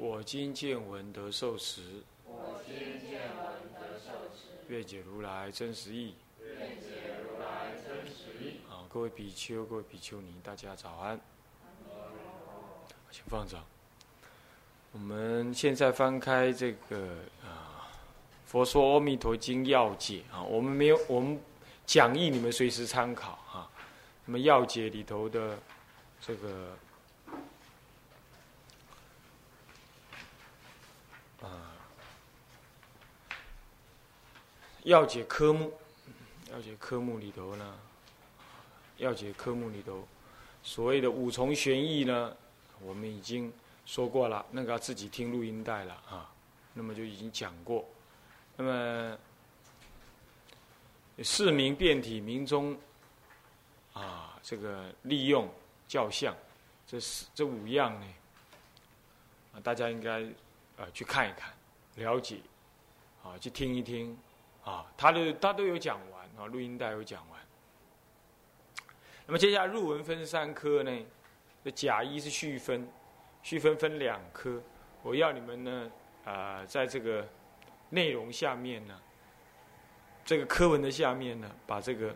我今见闻得受持，我今见闻得受持，愿解如来真实义。愿解如来真实义。好，各位比丘、各位比丘尼，大家早安。请放掌。我们现在翻开这个啊，《佛说阿弥陀经要解》啊，我们没有，我们讲义你们随时参考啊。那么要解里头的这个啊，要解科目，要解科目里头呢，要解科目里头所谓的五重玄义呢，我们已经说过了，那个要自己听录音带了啊，那么就已经讲过。那么四明变体明中啊，这个利用教相，这四这五样呢，啊，大家应该啊去看一看，了解，啊，去听一听。啊，他的他都有讲完啊，录音带有讲完。那么接下来入文分三科呢，这甲一是序分，序分分两科。我要你们呢，啊，在这个内容下面呢，这个课文的下面呢，把这个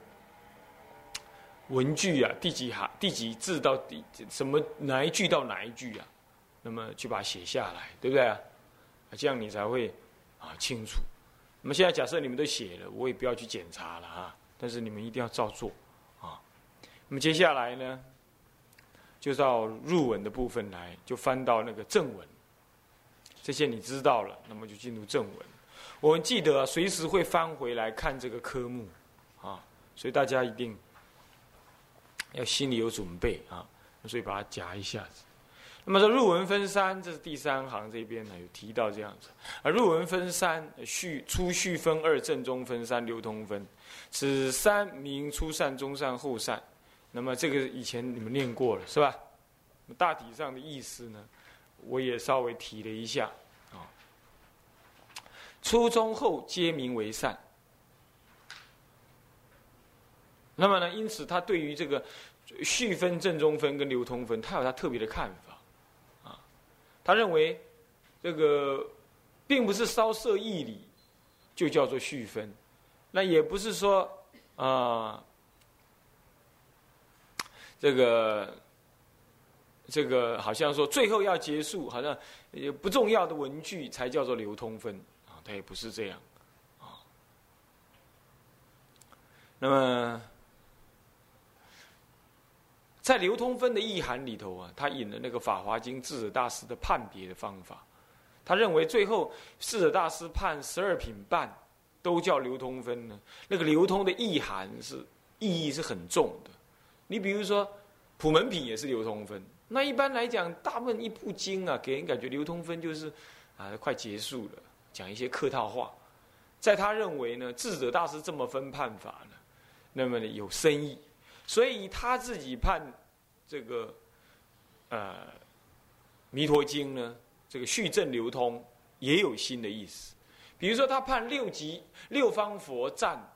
文句啊，第几行、第几字到第什么哪一句到哪一句啊，那么去把它写下来，对不对啊？这样你才会啊清楚。那么现在假设你们都写了，我也不要去检查了啊。但是你们一定要照做啊。那么接下来呢，就到入文的部分来，就翻到那个正文。这些你知道了，那么就进入正文。我们记得随时会翻回来看这个科目啊，所以大家一定要心里有准备啊。所以把它夹一下子。那么说入文分三，这是第三行这边呢有提到这样子。而入文分三，序初序分二，正中分三，流通分。此三名初善、中善、后善。那么这个以前你们念过了是吧？大体上的意思呢，我也稍微提了一下啊。初中后皆名为善。那么呢，因此他对于这个序分、正中分跟流通分，他有他特别的看法。他认为，这个并不是稍涉义理就叫做序分，那也不是说啊，这个这个好像说最后要结束，好像也不重要的文句才叫做流通分啊，他也不是这样啊。那么。在流通分的意涵里头啊，他引了那个《法华经》智者大师的判别的方法。他认为最后智者大师判十二品半都叫流通分呢，那个流通的意涵是意义是很重的。你比如说普门品也是流通分，那一般来讲，大部分一部经啊，给人感觉流通分就是啊快结束了，讲一些客套话。在他认为呢，智者大师这么分判法呢，那么呢有深意。所以他自己判这个呃《弥陀经》呢，这个续正流通也有新的意思。比如说，他判六级六方佛赞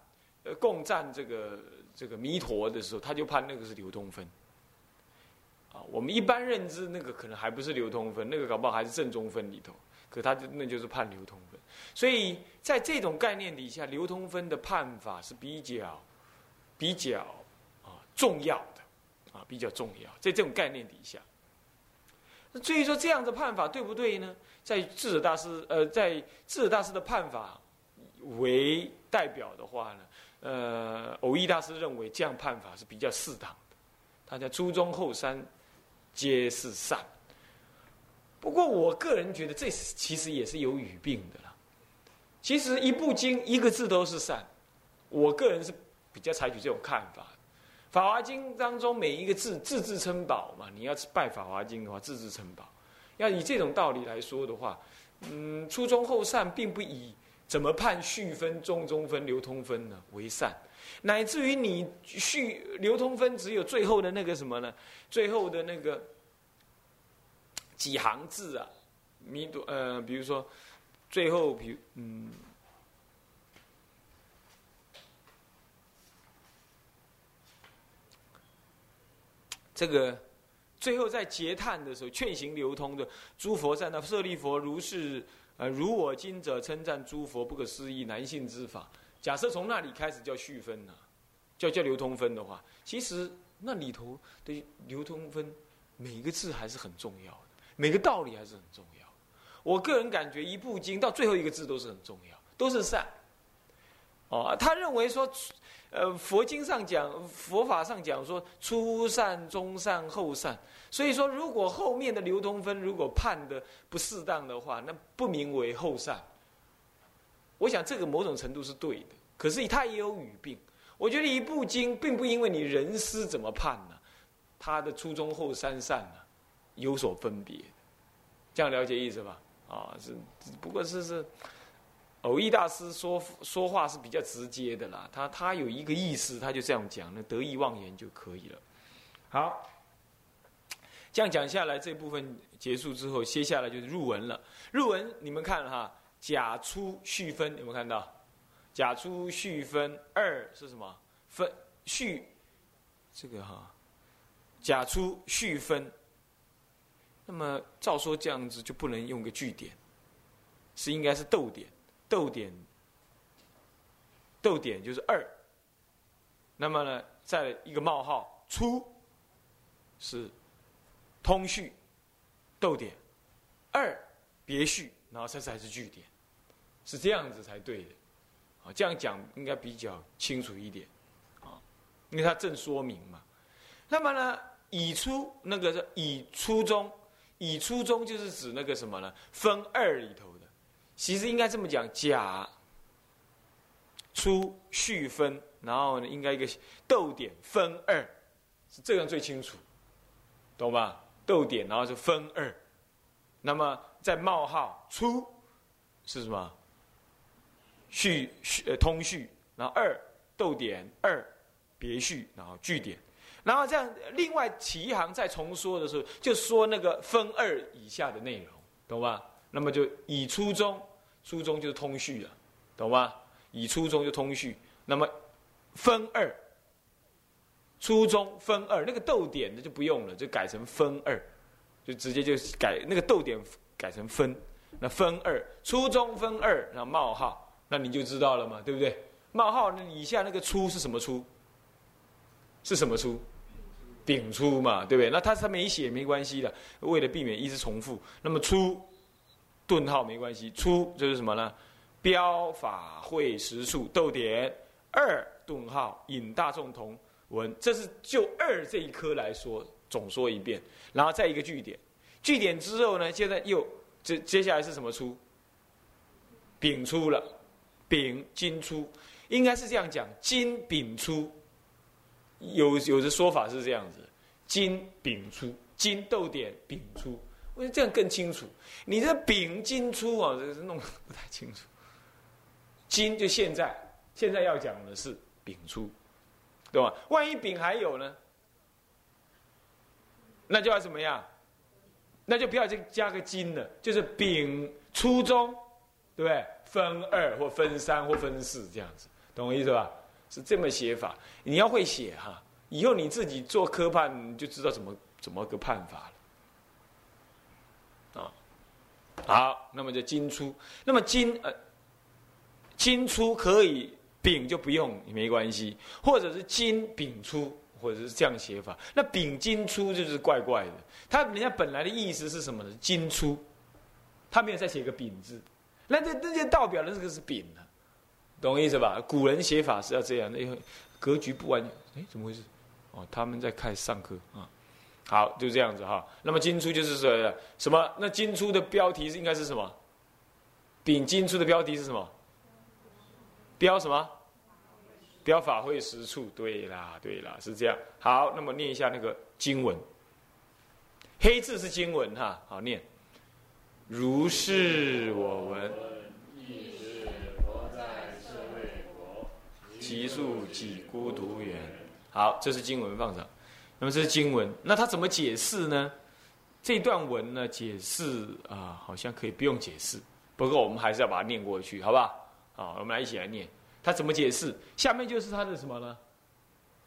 呃共赞这个这个弥陀的时候，他就判那个是流通分。啊，我们一般认知那个可能还不是流通分，那个搞不好还是正中分里头。可他就那就是判流通分。所以在这种概念底下，流通分的判法是比较比较。重要的啊，比较重要，在这种概念底下，那至于说这样的判法对不对呢？在智者大师呃，在智者大师的判法为代表的话呢，呃，偶一大师认为这样判法是比较适当的。他在初中后三皆是善。不过我个人觉得这其实也是有语病的啦。其实一部经一个字都是善，我个人是比较采取这种看法。法华经当中每一个字字字称宝嘛，你要拜法华经的话，字字称宝。要以这种道理来说的话，嗯，初中后善并不以怎么判序分、中中分、流通分呢为善，乃至于你序流通分只有最后的那个什么呢？最后的那个几行字啊，弥多呃，比如说最后，比如嗯。这个最后在结叹的时候，劝行流通的诸佛在那舍利佛如是呃如我今者称赞诸佛不可思议难信之法。假设从那里开始叫续分呢，叫叫流通分的话，其实那里头的流通分每一个字还是很重要的，每个道理还是很重要。我个人感觉一部经到最后一个字都是很重要，都是善。哦，他认为说。呃，佛经上讲，佛法上讲说，初善、中善、后善。所以说，如果后面的流通分如果判的不适当的话，那不名为后善。我想这个某种程度是对的，可是它也有语病。我觉得一部经并不因为你人师怎么判呢，他的初中后三善呢有所分别。这样了解意思吧？啊，是不过是是。偶益大师说说话是比较直接的啦，他他有一个意思，他就这样讲，那得意忘言就可以了。好，这样讲下来，这部分结束之后，接下来就是入文了。入文你们看哈，甲初序分有没有看到？甲初序分二是什么？分序这个哈，甲初序分。那么照说这样子就不能用个句点，是应该是逗点。逗点，逗点就是二。那么呢，在一个冒号，初是通序，逗点二别序，然后这才是句点，是这样子才对的。啊，这样讲应该比较清楚一点，啊，因为它正说明嘛。那么呢，乙初那个是乙初中，乙初中就是指那个什么呢？分二里头。其实应该这么讲，甲初序分，然后呢，应该一个逗点分二，是这样最清楚，懂吧？逗点，然后是分二，那么在冒号出是什么？序序呃通序，然后二逗点二别序，然后句点，然后这样另外起一行再重说的时候，就说那个分二以下的内容，懂吧？那么就以初中，初中就是通序了，懂吗？以初中就通序，那么分二，初中分二，那个逗点的就不用了，就改成分二，就直接就改那个逗点改成分，那分二，初中分二，然后冒号，那你就知道了嘛，对不对？冒号那以下那个初是什么初？是什么初？丙初嘛，对不对？那他他没写没关系的，为了避免一直重复，那么初。顿号没关系，出就是什么呢？标法会实处逗点二顿号引大众同文，这是就二这一科来说总说一遍，然后再一个句点，句点之后呢，现在又接接下来是什么出？丙出了，丙金出，应该是这样讲，金丙出，有有的说法是这样子，金丙出，金逗点丙出。我觉得这样更清楚。你这丙金初啊，这是弄不太清楚。金就现在，现在要讲的是丙初，对吧？万一丙还有呢，那就要怎么样？那就不要再加个金了，就是丙初中，对不对？分二或分三或分四这样子，懂我意思吧？是这么写法。你要会写哈，以后你自己做科判你就知道怎么怎么个判法了。好，那么就金出，那么金呃，金出可以丙就不用也没关系，或者是金丙出，或者是这样写法。那丙金出就是怪怪的，他人家本来的意思是什么呢？金出，他没有再写个丙字，那这这些道表的这个是丙，懂意思吧？古人写法是要这样的，因为格局不完全。哎，怎么回事？哦，他们在开上课啊。好，就这样子哈。那么金初就是说什么？那金初的标题是应该是什么？丙金初的标题是什么？标什么？标法会实处。对啦，对啦，是这样。好，那么念一下那个经文。黑字是经文哈，好念。如是我闻。亦是佛在舍卫国，其数几孤独园。好，这是经文放上。那么这是经文，那他怎么解释呢？这段文呢，解释啊，好像可以不用解释。不过我们还是要把它念过去，好不好？好，我们来一起来念。他怎么解释？下面就是他的什么呢？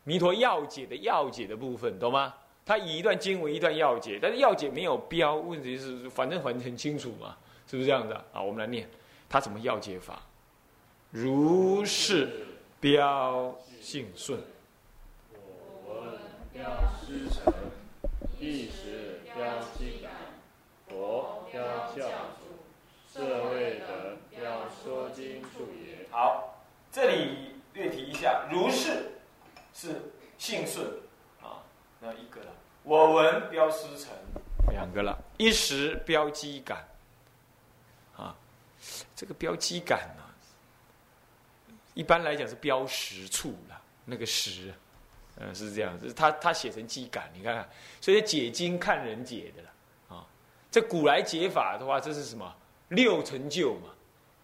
弥陀要解的要解的部分，懂吗？他以一段经文一段要解，但是要解没有标，问题是反正很很清楚嘛，是不是这样的？啊，我们来念，他怎么要解法？如是标性顺。我闻标师承，亦是标机感，佛标教主，舍卫德标说经处也。好，这里略提一下，如是是姓顺啊，那一个了。我闻标师承，两个了。一时标机感啊，这个标机感呢、一般来讲是标实处了，那个实，嗯、是这样子。他他写成机感，你看看，所以解经看人解的了啊。这古来解法的话，这是什么六成就嘛，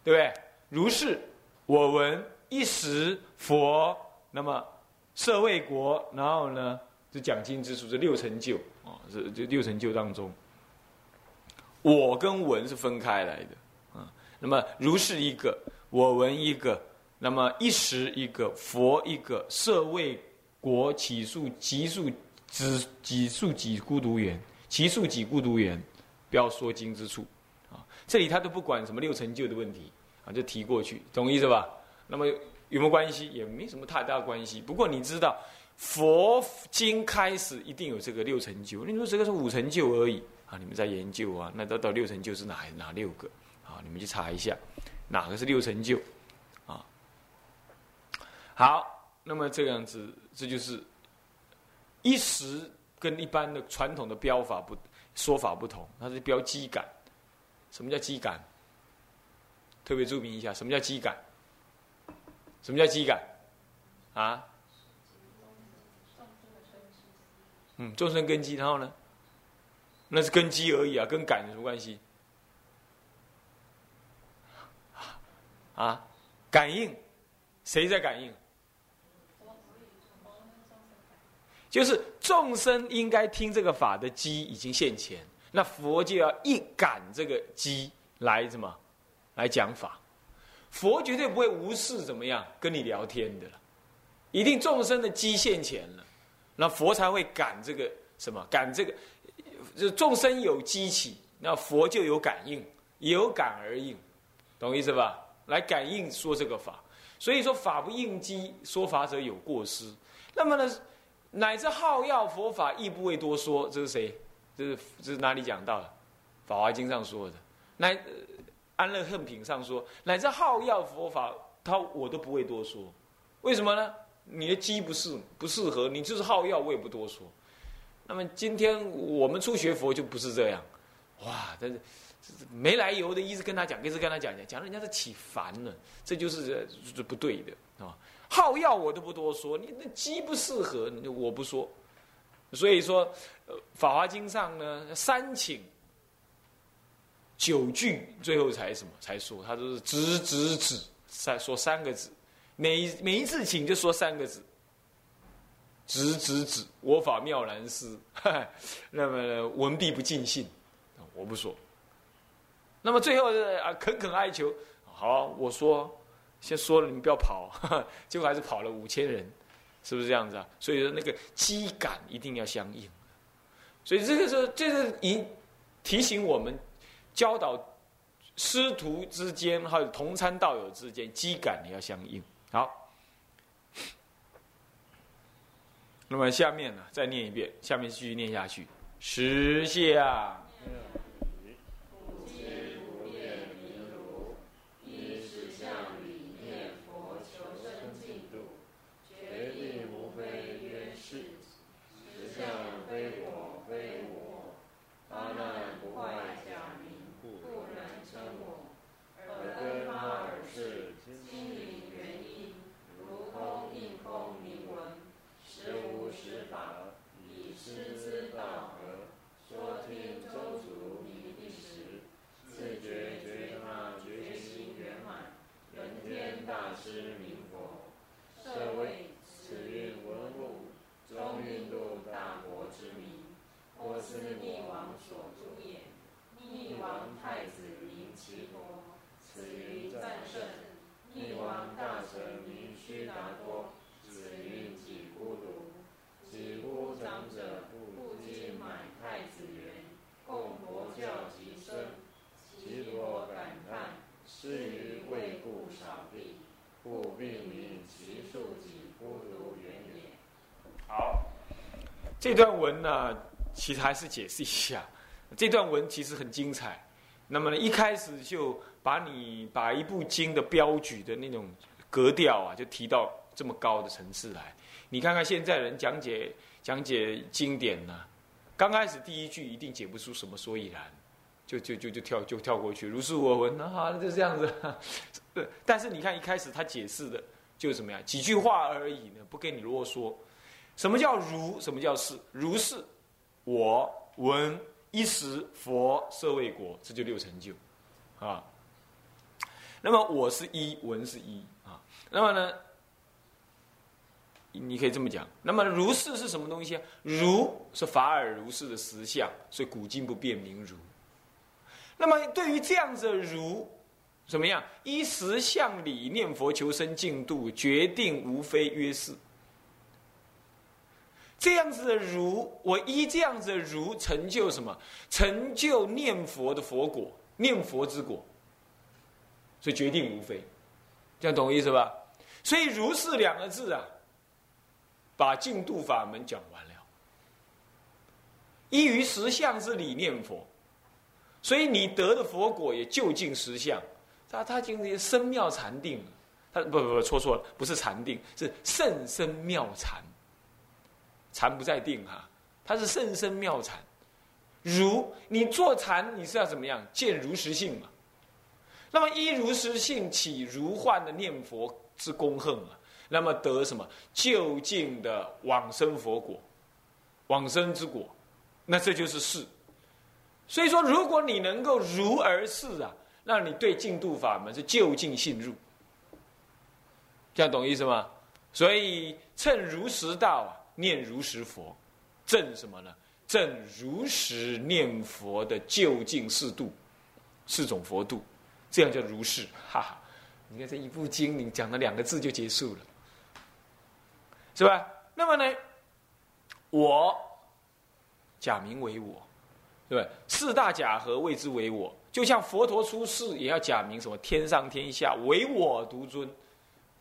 对不对？如是我闻一时佛，那么舍卫国，然后呢，这讲经之处，这六成就啊，这这六成就当中，我跟闻是分开来的啊。那么如是一个，我闻一个，那么一时一个，佛一个，舍卫国起数极数只几数几孤独园，其数几孤独园，不要说经之处啊。这里他都不管什么六成就的问题啊，就提过去，懂意思吧？那么有没有关系？也没什么太大关系。不过你知道，佛经开始一定有这个六成就。你说这个是五成就而已啊？你们在研究啊？那到到六成就是哪哪六个啊？你们去查一下，哪个是六成就啊？好，那么这样子，这就是一时跟一般的传统的标法不说法不同，它是标机感。什么叫机感？特别注明一下，什么叫机感？什么叫机感？啊？嗯，众生根基，然后呢？那是根基而已啊，跟感有什么关系？啊？感应？谁在感应？就是众生应该听这个法的机已经现前，那佛就要一感这个机来怎么来讲法？佛绝对不会无视怎么样跟你聊天的了，一定众生的机现前了，那佛才会感这个什么感这个，就众生有机起，那佛就有感应，有感而应，懂意思吧？来感应说这个法，所以说法不应机，说法者有过失。那么呢，乃至好要佛法亦不为多说，这是谁？这是这是哪里讲到的？《法华经》上说的。乃呃安乐恨品上说，乃至好要佛法，他我都不会多说。为什么呢？你的机不适不适合，你就是好要，我也不多说。那么今天我们初学佛就不是这样，哇！但是没来由的一直跟他讲，一直跟他讲讲，讲人家是起烦了，这就是这不对的啊！好要我都不多说，你那机不适合，我不说。所以说，呃，《法华经》上呢，三请九句，最后才什么才说，他都是直直指，三说三个字，每每一次请就说三个字，直直指，我法妙然思，那么文必不尽兴，我不说。那么最后啊，恳恳哀求，好，我说，先说了，你们不要跑，结果还是跑了五千人。是不是这样子啊？所以说那个机感一定要相应，所以这个是这是以提醒我们教导师徒之间还有同参道友之间机感也要相应。好，那么下面呢再念一遍，下面继续念下去。实相决定无非曰是，实相非我非我，他难不坏假名，不能称我。耳根他耳是，心灵原因，如空应空名闻，实无实法，以师之道合，说听周足，其佛，此云战胜，逆王大臣名须达多，此云己孤独，己孤长者不积买太子园，供佛教极深，其多感叹，失于未故少地，故并名其数己孤独远也。好，这段文呢，其实还是解释一下。这段文其实很精彩。那么呢，一开始就把你把一部经的标举的那种格调啊，就提到这么高的层次来。你看看现在人讲解讲解经典呢，刚开始第一句一定解不出什么所以然，就就就就跳就跳过去，如是我闻啊，就这样子。但是你看一开始他解释的就是怎么样，几句话而已呢，不跟你啰嗦。什么叫如？什么叫是？如是我闻。一时佛设为国，这就六成就，啊。那么我是一，文是一啊。那么呢，你可以这么讲。那么如是是什么东西啊？如是法尔如是的实相，所以古今不变名如。那么对于这样子的如，怎么样？依实相理念佛求生净度，决定无非约是。这样子的如，我依这样子的如成就什么？成就念佛的佛果，念佛之果。所以决定无非，这样懂我意思吧？所以如是两个字啊，把净度法门讲完了。依于实相之理念佛，所以你得的佛果也就近实相。他他今天深妙禅定，他不不不错错了，不是禅定，是甚深妙禅。禅不在定哈，它是甚深妙禅。如你坐禅，你是要怎么样见如实性嘛？那么依如实性起如幻的念佛之功恨啊，那么得什么就近的往生佛果，往生之果，那这就是事。所以说，如果你能够如而事啊，那你对净度法门是就近信入，这样懂意思吗？所以趁如实道啊。念如实佛，正什么呢？正如实念佛的究竟四度，四种佛度，这样叫如是。哈哈，你看这一部经，你讲了两个字就结束了，是吧？那么呢，我假名为我，对吧？四大假合谓之为我，就像佛陀出世也要假名什么？天上天下唯我独尊，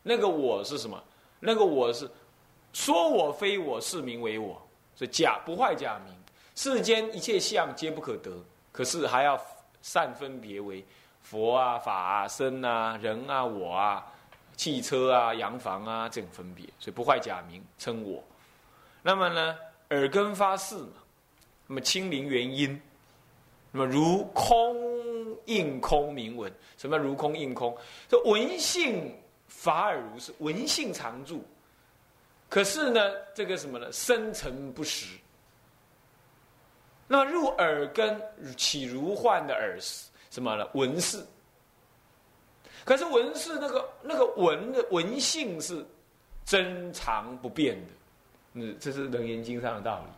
那个我是什么？那个我是。说我非我是名为我，所以假不坏假名。世间一切相皆不可得，可是还要善分别为佛啊、法啊、身啊、人啊、我啊、汽车啊、洋房啊这种分别，所以不坏假名称我。那么呢，耳根发誓嘛，那么清灵原因，那么如空应空名闻，什么如空应空？这闻性法尔如是，闻性常住。可是呢，这个什么呢？深沉不实。那入耳根起如幻的耳什么呢？闻是。可是闻是那个那个闻的闻性是真常不变的，嗯，这是《楞严经》上的道理。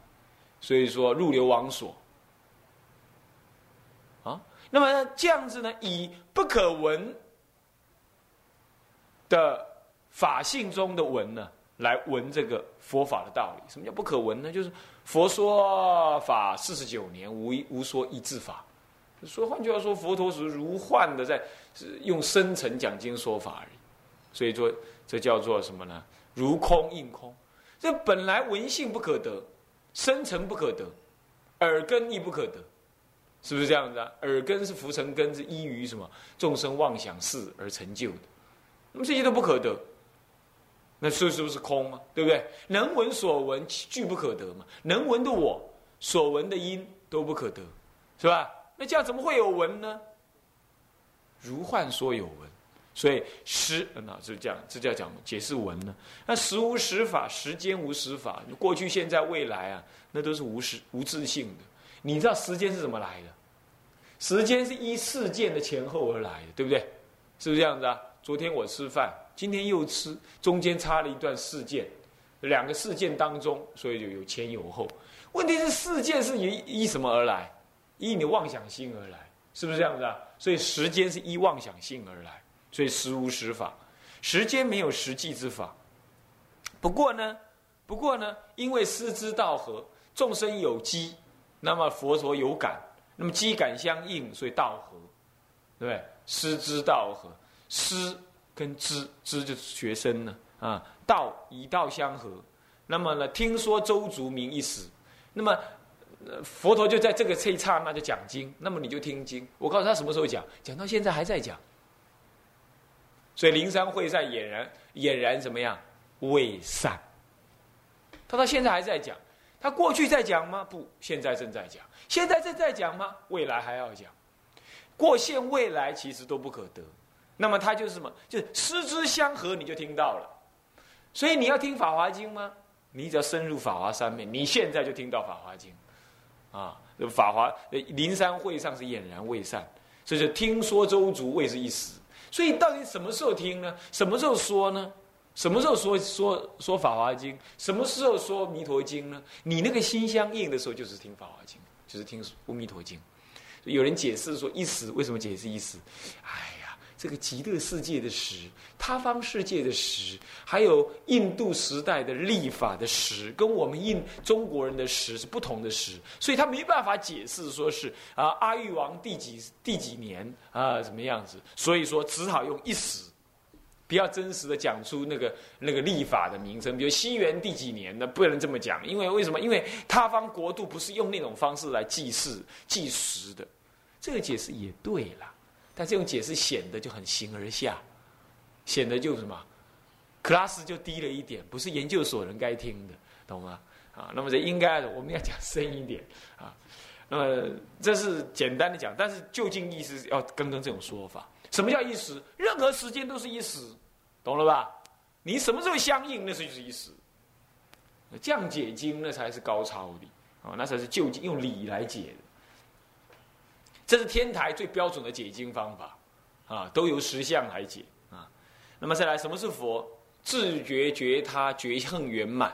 所以说入流王所啊，那么这样子呢，以不可闻的法性中的闻呢？来闻这个佛法的道理，什么叫不可闻呢？就是佛说法四十九年，无一无说一字法。说换句话说，佛陀是如幻的在用深层讲经说法而已。所以说，这叫做什么呢？如空应空。这本来闻性不可得，深层不可得，耳根亦不可得，是不是这样子啊？耳根是浮尘根，是依于什么众生妄想事而成就的。那么这些都不可得。那是是不是空吗？对不对？能闻所闻，俱不可得嘛。能闻的我，所闻的因都不可得，是吧？那这样怎么会有闻呢？如幻说有闻，所以实那是这样，这叫讲解释闻呢。那时无时法，时间无时法，过去、现在、未来啊，那都是无时无自性的。你知道时间是怎么来的？时间是依事件的前后而来的，对不对？是不是这样子啊？昨天我吃饭。今天又吃，中间插了一段事件，两个事件当中，所以就有前有后。问题是事件是以依什么而来？依你的妄想心而来，是不是这样子啊？所以时间是依妄想性而来，所以实无实法，时间没有实际之法。不过呢，不过呢，因为师之道合，众生有机，那么佛陀有感，那么机感相应，所以道合，对不对？师之道合，师跟知知就是学生呢啊，道以道相合，那么呢，听说周族名一时，那么佛陀就在这个这一刹那就讲经，那么你就听经。我告诉他什么时候讲，讲到现在还在讲，所以灵山会上俨然俨然怎么样？未散，他到现在还在讲，他过去在讲吗？不，现在正在讲。现在正在讲吗？未来还要讲。过现未来其实都不可得。那么他就是什么？就是师之相合，你就听到了。所以你要听《法华经》吗？你只要深入《法华三昧》，你现在就听到《法华经》啊。《法华》灵山会上是俨然未散，所以就听说周族未是一时。所以到底什么时候听呢？什么时候说呢？什么时候说说说《法华经》？什么时候说《弥陀经》呢？你那个心相应的时候，就是听《法华经》，就是听《阿弥陀经》。有人解释说一时，为什么解释一时？哎，这个极乐世界的时，他方世界的时，还有印度时代的历法的时，跟我们印中国人的时是不同的时，所以他没办法解释说是啊阿育王第几第几年啊怎么样子，所以说只好用一时。比较真实的讲出那个那个历法的名称，比如西元第几年的，不能这么讲，因为为什么？因为他方国度不是用那种方式来祭祀计时的，这个解释也对了，但这种解释显得就很形而下，显得就什么，，class 就低了一点，不是研究所人该听的，懂吗？啊，那么这应该我们要讲深一点啊，那么这是简单的讲，但是究竟意思要跟跟这种说法。什么叫一时？任何时间都是一时，懂了吧？你什么时候相应，那是就是一时。降解经那才是高超的啊，那才是就近用理来解的。这是天台最标准的解经方法啊，都由实相来解啊。那么再来，什么是佛？自觉觉他觉恨圆满，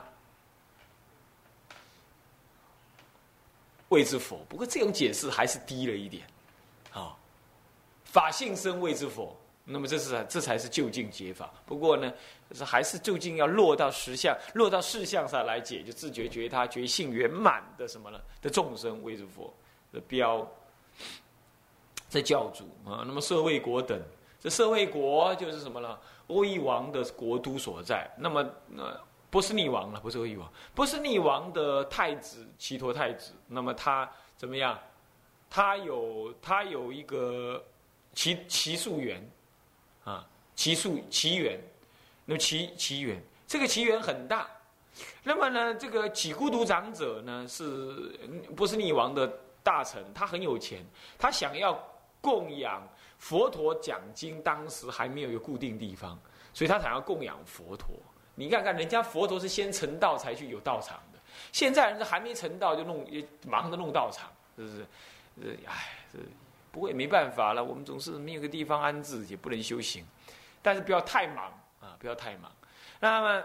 谓之佛。不过这种解释还是低了一点啊。法性生谓之佛，那么这是这才是就近解法。不过呢，是还是就近要落到实相、落到事相上来解，就自觉觉他觉性圆满的什么呢？的众生谓之佛的标，这教主啊。那么社卫国等，这社卫国就是什么呢？欧夷王的国都所在。那么那波斯匿王了，不是欧夷王，波斯匿王的太子齐陀太子。那么他怎么样？他有他有一个。其其数源，啊，其数其源，那么其其源，这个其源很大。那么呢，这个起孤独长者呢，是不是匿王的大臣？他很有钱，他想要供养佛陀讲经，当时还没有一个固定地方，所以他想要供养佛陀。你看看，人家佛陀是先成道才去有道场的，现在人家还没成道就弄也，忙着弄道场，是不是？呃，哎，这。不过也没办法了，我们总是没有个地方安置，也不能修行。但是不要太忙啊，不要太忙。那么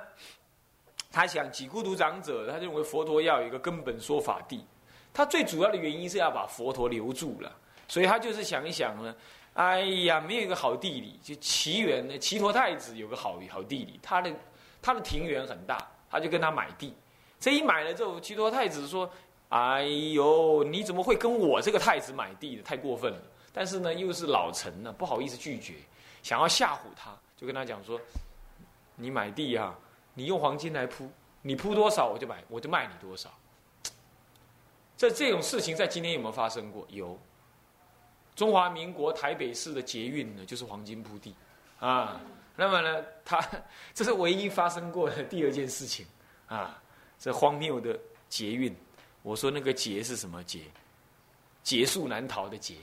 他想，几孤独长者，他认为佛陀要有一个根本说法地。他最主要的原因是要把佛陀留住了，所以他就是想一想呢，哎呀，没有一个好地理，就齐园呢，齐陀太子有个好好地理，他的他的庭园很大，他就跟他买地。这一买了之后，齐陀太子说。哎呦，你怎么会跟我这个太子买地的？太过分了！但是呢，又是老臣呢，不好意思拒绝，想要吓唬他，就跟他讲说：“你买地啊，你用黄金来铺，你铺多少我就买，我就卖你多少。”这这种事情在今天有没有发生过？有。中华民国台北市的捷运呢，就是黄金铺地啊。那么呢，他 这是唯一发生过的第二件事情啊，这荒谬的捷运。我说那个捷是什么捷？劫数难逃的劫，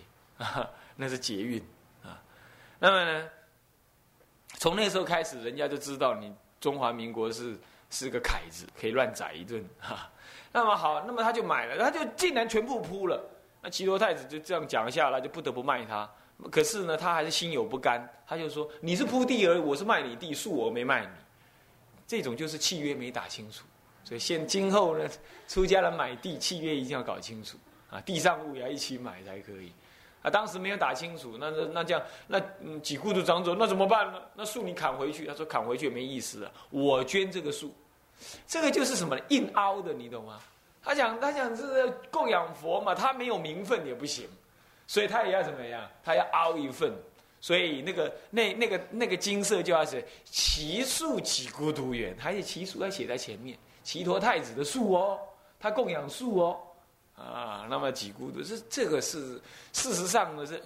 那是捷运啊。那么呢，从那时候开始，人家就知道你中华民国是是个凯子，可以乱宰一顿哈。那么好，那么他就买了，他就竟然全部铺了。那齐罗太子就这样讲下来，就不得不卖他。可是呢，他还是心有不甘，他就说：“你是铺地而，我是卖你地，树我没卖你。”这种就是契约没打清楚。所以现今后呢，出家人买地契约一定要搞清楚啊，地上物也要一起买才可以。啊，当时没有打清楚，那那那这样，那嗯几户都长走，那怎么办呢？那树你砍回去，他说砍回去也没意思啊，我捐这个树，这个就是什么硬凹的，你懂吗？他讲他讲是供养佛嘛，他没有名分也不行，所以他也要怎么样？他要凹一份。所以那个那那个那个金色就要写奇树几孤独园，还是奇树要写在前面，齐陀太子的树哦，他供养树哦，啊，那么几孤独这这个是事实上呢是，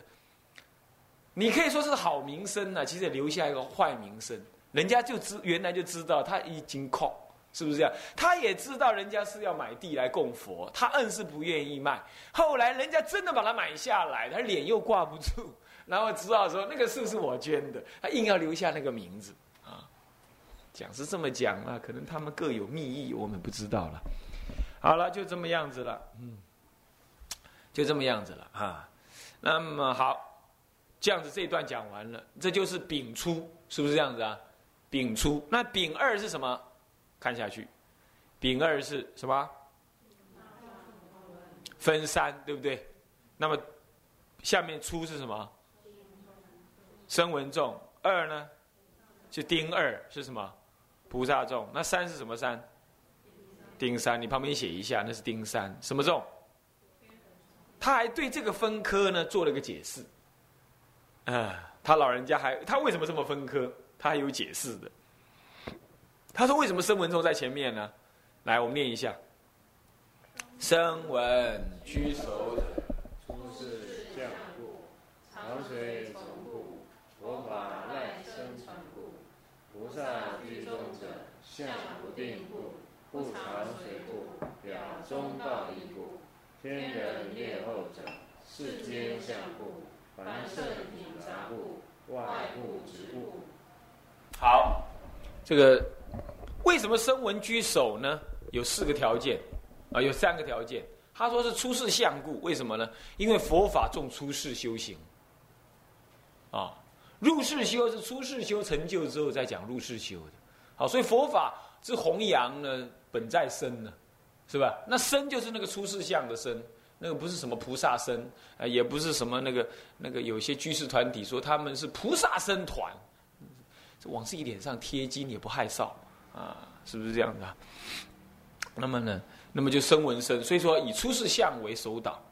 你可以说是好名声呢，其实留下一个坏名声，人家就知原来就知道他已经空，是不是这样？他也知道人家是要买地来供佛，他硬是不愿意卖，后来人家真的把它买下来，他脸又挂不住。然后知道说那个树是我捐的，他硬要留下那个名字啊，讲是这么讲啊，可能他们各有密意，我们不知道了。好了，就这么样子了，嗯，就这么样子了啊。那么好，这样子这一段讲完了，这就是丙初，是不是这样子啊？丙初，那丙二是什么？看下去，丙二是什么？分三，对不对？那么下面初是什么？声闻众二呢，就丁二是什么？菩萨众。那三是什么三？丁三，你旁边写一下，那是丁三什么众？他还对这个分科呢做了个解释。啊，他老人家还他为什么这么分科？他还有解释的。他说为什么声闻众在前面呢？来，我们念一下：声闻居首者，出世相故，常随。佛法赖生传故，菩萨居中者相不定故，不常随故，表中道义故，天人列后者世间相故，凡圣品杂故，外物之故。好，这个为什么声闻居首呢？有四个条件啊，有三个条件。他说是出世相故，为什么呢？因为佛法重出世修行啊。入世修是出世修成就之后再讲入世修的，好，所以佛法之弘扬呢，本在身呢，是吧？那身就是那个出世相的身，那个不是什么菩萨身，啊，也不是什么那个那个有些居士团体说他们是菩萨身团，这往自己脸上贴金也不害臊啊，是不是这样的？那么呢，那么就生闻身，所以说以出世相为首导。